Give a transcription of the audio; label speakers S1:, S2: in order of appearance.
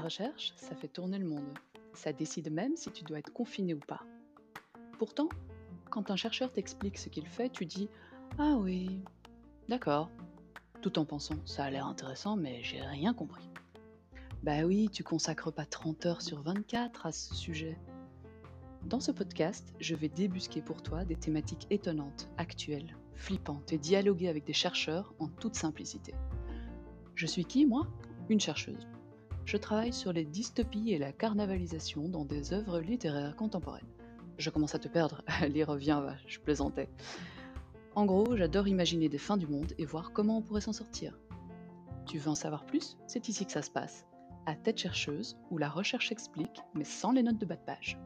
S1: recherche, ça fait tourner le monde. Ça décide même si tu dois être confiné ou pas. Pourtant, quand un chercheur t'explique ce qu'il fait, tu dis Ah oui, d'accord. Tout en pensant Ça a l'air intéressant, mais j'ai rien compris. Bah oui, tu consacres pas 30 heures sur 24 à ce sujet. Dans ce podcast, je vais débusquer pour toi des thématiques étonnantes, actuelles, flippantes et dialoguer avec des chercheurs en toute simplicité. Je suis qui, moi? Une chercheuse. Je travaille sur les dystopies et la carnavalisation dans des œuvres littéraires contemporaines. Je commence à te perdre, allez reviens, va, je plaisantais. En gros, j'adore imaginer des fins du monde et voir comment on pourrait s'en sortir. Tu veux en savoir plus? C'est ici que ça se passe. À Tête chercheuse, où la recherche explique, mais sans les notes de bas de page.